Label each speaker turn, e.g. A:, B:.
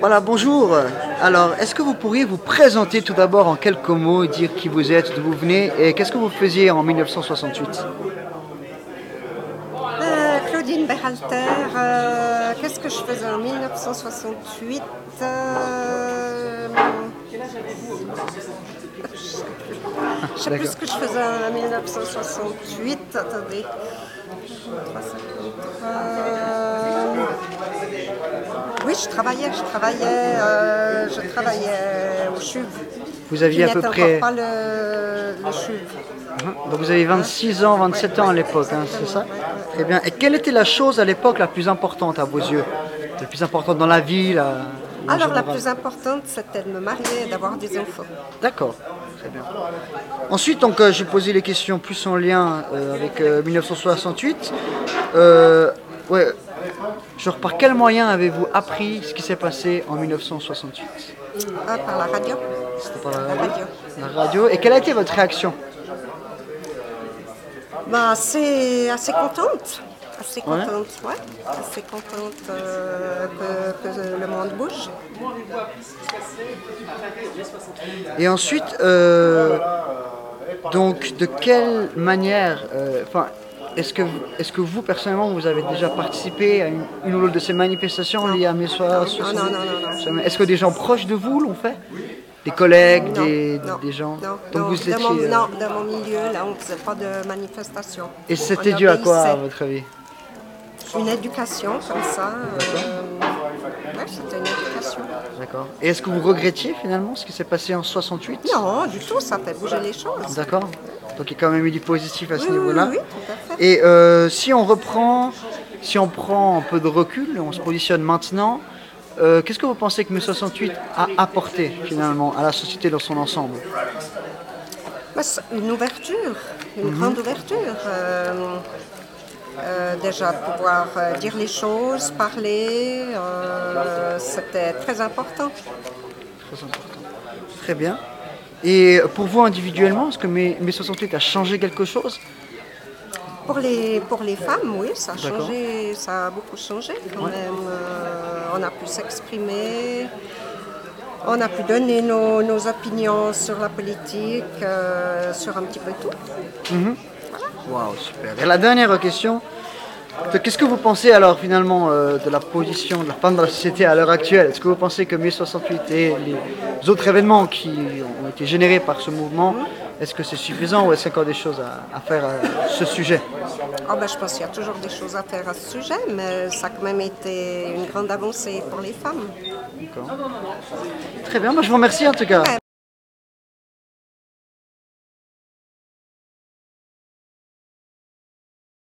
A: Voilà, bonjour. Alors, est-ce que vous pourriez vous présenter tout d'abord en quelques mots, dire qui vous êtes, d'où vous venez et qu'est-ce que vous faisiez en 1968
B: Euh, Claudine Berhalter, euh, qu'est-ce que je faisais en 1968 Euh, Je sais plus ce que je faisais en 1968. Attendez. Euh, je travaillais, je travaillais, euh, je travaillais au CHUV.
A: Vous aviez à peu près...
B: pas le, le CHUV.
A: Hein Donc vous avez 26 ans, 27 ans à l'époque, hein, c'est ça Très bien. Et quelle était la chose à l'époque la plus importante à vos yeux? La plus importante dans la vie la...
B: Alors la plus importante, c'était de me marier et d'avoir des enfants.
A: D'accord, très bien. Ensuite, donc, euh, j'ai posé les questions plus en lien euh, avec euh, 1968. Euh, ouais, genre, par quel moyen avez-vous appris ce qui s'est passé en 1968
B: Ah, par la radio.
A: C'était par la
B: La
A: radio
B: radio.
A: La radio. Et quelle a été votre réaction?
B: Bah, assez, assez contente. Assez contente, ouais. Assez contente euh, que, que le monde bouge.
A: Et ensuite, euh, donc, de quelle manière, euh, est-ce que, est-ce que vous, personnellement, vous avez déjà participé à une, une ou l'autre de ces manifestations liées à mes soirs
B: Non, non, non, non,
A: Est-ce que des gens proches de vous l'ont fait Des collègues,
B: Non,
A: des,
B: non,
A: des gens
B: Non,
A: Donc
B: non,
A: vous
B: dans,
A: étiez,
B: mon,
A: euh,
B: non, dans mon milieu, là, on ne faisait pas de manifestation.
A: Et c'était dû à quoi, à votre avis
B: Une éducation comme ça. euh, ouais, c'était une éducation.
A: D'accord. Et est-ce que vous regrettiez finalement ce qui s'est passé en 68
B: Non, du tout, ça fait bouger les choses.
A: D'accord. Donc il y a quand même eu du positif à ce
B: Oui,
A: niveau-là.
B: oui.
A: Et euh, si on reprend, si on prend un peu de recul on se positionne maintenant, euh, qu'est-ce que vous pensez que 1968 a apporté finalement à la société dans son ensemble?
B: Bah, une ouverture, une
A: Mhm.
B: grande ouverture. euh, déjà pouvoir dire les choses, parler, c'était très important.
A: Très important. Très bien. Et pour vous individuellement, est-ce que mai, mai 68 a changé quelque chose?
B: Pour les, pour les femmes, oui, ça a changé, ça a beaucoup changé quand même. Euh, on a pu s'exprimer, on a pu donner nos, nos opinions sur la politique, euh, sur un petit peu tout.
A: Waouh, super. Et la dernière question, qu'est-ce que vous pensez alors finalement euh, de la position de la femme dans la société à l'heure actuelle? Est-ce que vous pensez que mai 68 et les autres événements qui ont été générés par ce mouvement, est-ce que c'est suffisant ou est-ce qu'il y a encore des choses à, à faire à ce sujet?
B: Ah ben, je pense qu'il y a toujours des choses à faire à ce sujet, mais ça a quand même été une grande avancée pour les femmes.
A: Très bien, moi je vous remercie en tout cas.